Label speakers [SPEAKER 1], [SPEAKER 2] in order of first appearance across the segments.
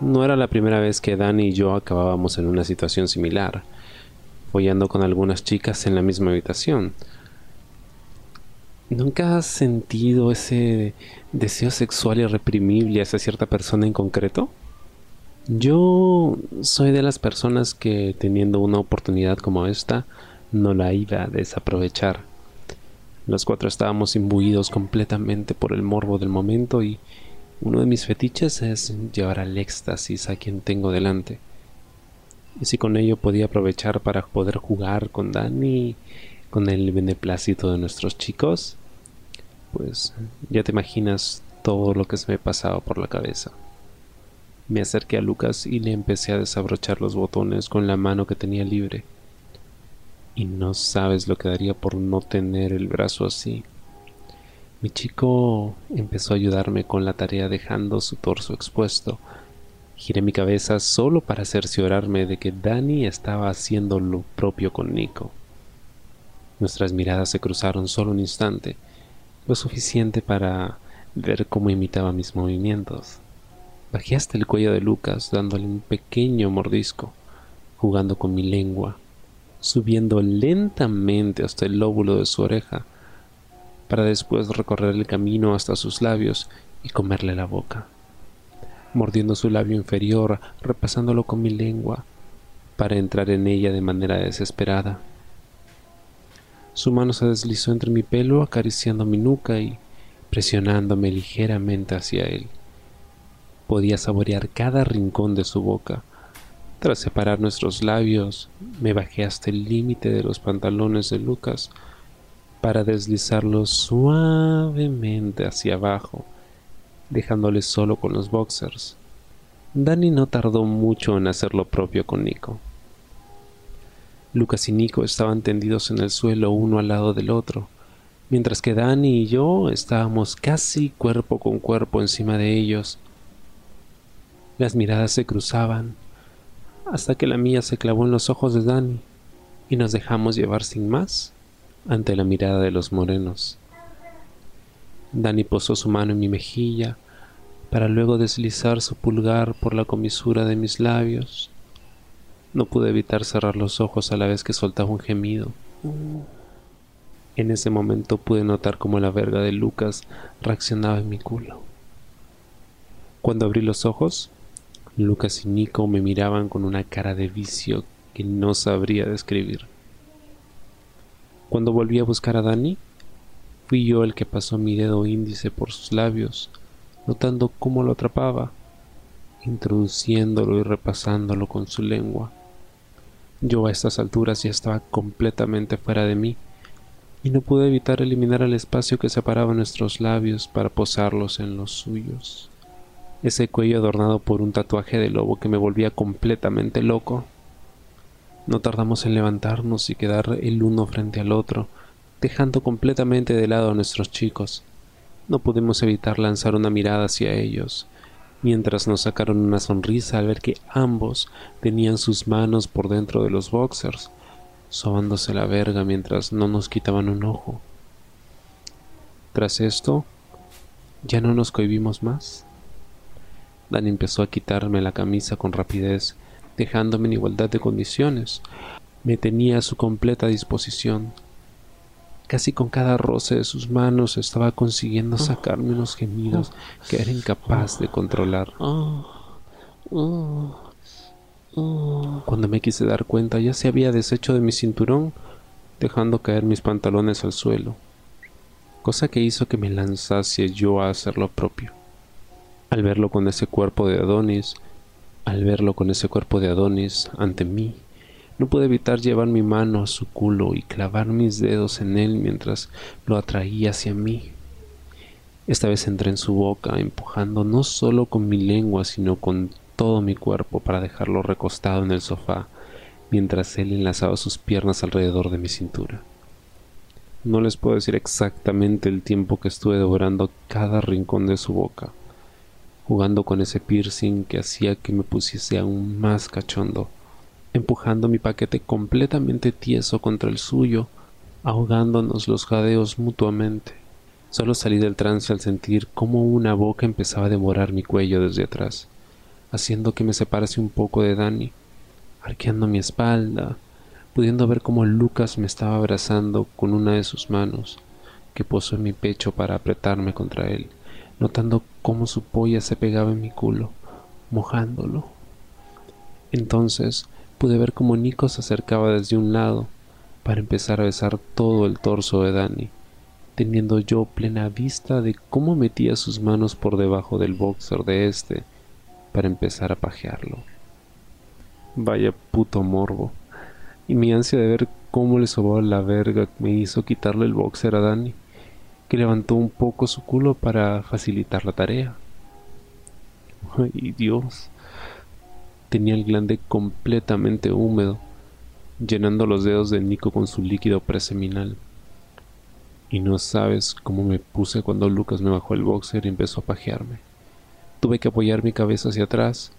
[SPEAKER 1] No era la primera vez que Dani y yo acabábamos en una situación similar, follando con algunas chicas en la misma habitación. ¿Nunca has sentido ese deseo sexual irreprimible hacia cierta persona en concreto? Yo soy de las personas que teniendo una oportunidad como esta, no la iba a desaprovechar. Los cuatro estábamos imbuidos completamente por el morbo del momento y uno de mis fetiches es llevar al éxtasis a quien tengo delante. Y si con ello podía aprovechar para poder jugar con Dani, con el beneplácito de nuestros chicos, pues ya te imaginas todo lo que se me pasaba por la cabeza. Me acerqué a Lucas y le empecé a desabrochar los botones con la mano que tenía libre. Y no sabes lo que daría por no tener el brazo así. Mi chico empezó a ayudarme con la tarea dejando su torso expuesto. Giré mi cabeza solo para cerciorarme de que Dani estaba haciendo lo propio con Nico. Nuestras miradas se cruzaron solo un instante, lo suficiente para ver cómo imitaba mis movimientos. Bajé hasta el cuello de Lucas dándole un pequeño mordisco, jugando con mi lengua, subiendo lentamente hasta el lóbulo de su oreja, para después recorrer el camino hasta sus labios y comerle la boca, mordiendo su labio inferior, repasándolo con mi lengua, para entrar en ella de manera desesperada. Su mano se deslizó entre mi pelo acariciando mi nuca y presionándome ligeramente hacia él. Podía saborear cada rincón de su boca. Tras separar nuestros labios, me bajé hasta el límite de los pantalones de Lucas para deslizarlos suavemente hacia abajo, dejándole solo con los boxers. Dani no tardó mucho en hacer lo propio con Nico. Lucas y Nico estaban tendidos en el suelo uno al lado del otro, mientras que Dani y yo estábamos casi cuerpo con cuerpo encima de ellos. Las miradas se cruzaban, hasta que la mía se clavó en los ojos de Dani, y nos dejamos llevar sin más ante la mirada de los morenos. Dani posó su mano en mi mejilla, para luego deslizar su pulgar por la comisura de mis labios no pude evitar cerrar los ojos a la vez que soltaba un gemido. En ese momento pude notar cómo la verga de Lucas reaccionaba en mi culo. Cuando abrí los ojos, Lucas y Nico me miraban con una cara de vicio que no sabría describir. Cuando volví a buscar a Dani, fui yo el que pasó mi dedo índice por sus labios, notando cómo lo atrapaba, introduciéndolo y repasándolo con su lengua. Yo a estas alturas ya estaba completamente fuera de mí, y no pude evitar eliminar el espacio que separaba nuestros labios para posarlos en los suyos. Ese cuello adornado por un tatuaje de lobo que me volvía completamente loco. No tardamos en levantarnos y quedar el uno frente al otro, dejando completamente de lado a nuestros chicos. No pudimos evitar lanzar una mirada hacia ellos, mientras nos sacaron una sonrisa al ver que ambos tenían sus manos por dentro de los boxers, sobándose la verga mientras no nos quitaban un ojo. Tras esto, ya no nos cohibimos más. Dan empezó a quitarme la camisa con rapidez, dejándome en igualdad de condiciones. Me tenía a su completa disposición, Casi con cada roce de sus manos estaba consiguiendo sacarme unos gemidos que era incapaz de controlar. Cuando me quise dar cuenta ya se había deshecho de mi cinturón, dejando caer mis pantalones al suelo, cosa que hizo que me lanzase yo a hacer lo propio. Al verlo con ese cuerpo de Adonis, al verlo con ese cuerpo de Adonis ante mí, no pude evitar llevar mi mano a su culo y clavar mis dedos en él mientras lo atraía hacia mí. Esta vez entré en su boca, empujando no solo con mi lengua, sino con todo mi cuerpo para dejarlo recostado en el sofá, mientras él enlazaba sus piernas alrededor de mi cintura. No les puedo decir exactamente el tiempo que estuve devorando cada rincón de su boca, jugando con ese piercing que hacía que me pusiese aún más cachondo empujando mi paquete completamente tieso contra el suyo, ahogándonos los jadeos mutuamente. Solo salí del trance al sentir cómo una boca empezaba a devorar mi cuello desde atrás, haciendo que me separase un poco de Dani, arqueando mi espalda, pudiendo ver cómo Lucas me estaba abrazando con una de sus manos, que posó en mi pecho para apretarme contra él, notando cómo su polla se pegaba en mi culo, mojándolo. Entonces pude ver cómo Nico se acercaba desde un lado para empezar a besar todo el torso de Dani, teniendo yo plena vista de cómo metía sus manos por debajo del boxer de este para empezar a pajearlo. Vaya puto morbo y mi ansia de ver cómo le sobaba la verga me hizo quitarle el boxer a Dani, que levantó un poco su culo para facilitar la tarea. Ay Dios, tenía el glande completamente húmedo, llenando los dedos de Nico con su líquido preseminal. Y no sabes cómo me puse cuando Lucas me bajó el boxer y empezó a pajearme. Tuve que apoyar mi cabeza hacia atrás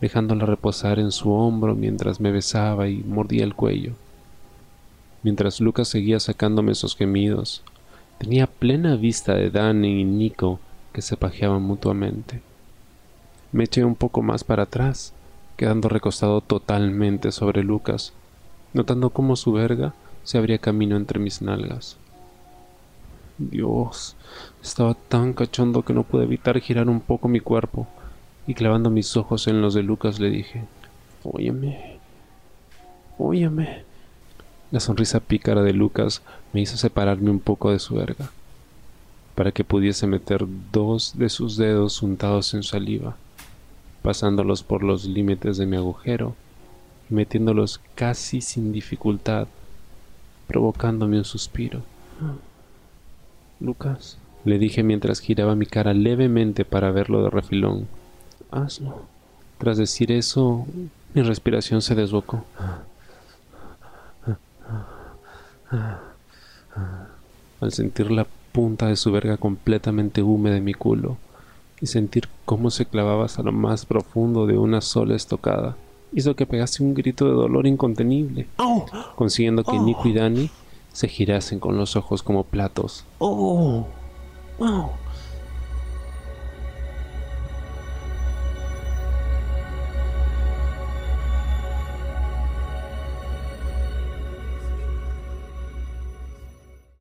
[SPEAKER 1] dejándola reposar en su hombro mientras me besaba y mordía el cuello. Mientras Lucas seguía sacándome esos gemidos, tenía plena vista de Danny y Nico que se pajeaban mutuamente. Me eché un poco más para atrás, quedando recostado totalmente sobre Lucas, notando cómo su verga se abría camino entre mis nalgas. Dios, estaba tan cachondo que no pude evitar girar un poco mi cuerpo y clavando mis ojos en los de Lucas le dije, Óyeme, óyeme. La sonrisa pícara de Lucas me hizo separarme un poco de su verga, para que pudiese meter dos de sus dedos untados en saliva, pasándolos por los límites de mi agujero y metiéndolos casi sin dificultad, provocándome un suspiro. Lucas, le dije mientras giraba mi cara levemente para verlo de refilón hazlo. Tras decir eso, mi respiración se desbocó. Al sentir la punta de su verga completamente húmeda en mi culo y sentir cómo se clavaba hasta lo más profundo de una sola estocada, hizo que pegase un grito de dolor incontenible, consiguiendo que Nico y Dani se girasen con los ojos como platos. Oh.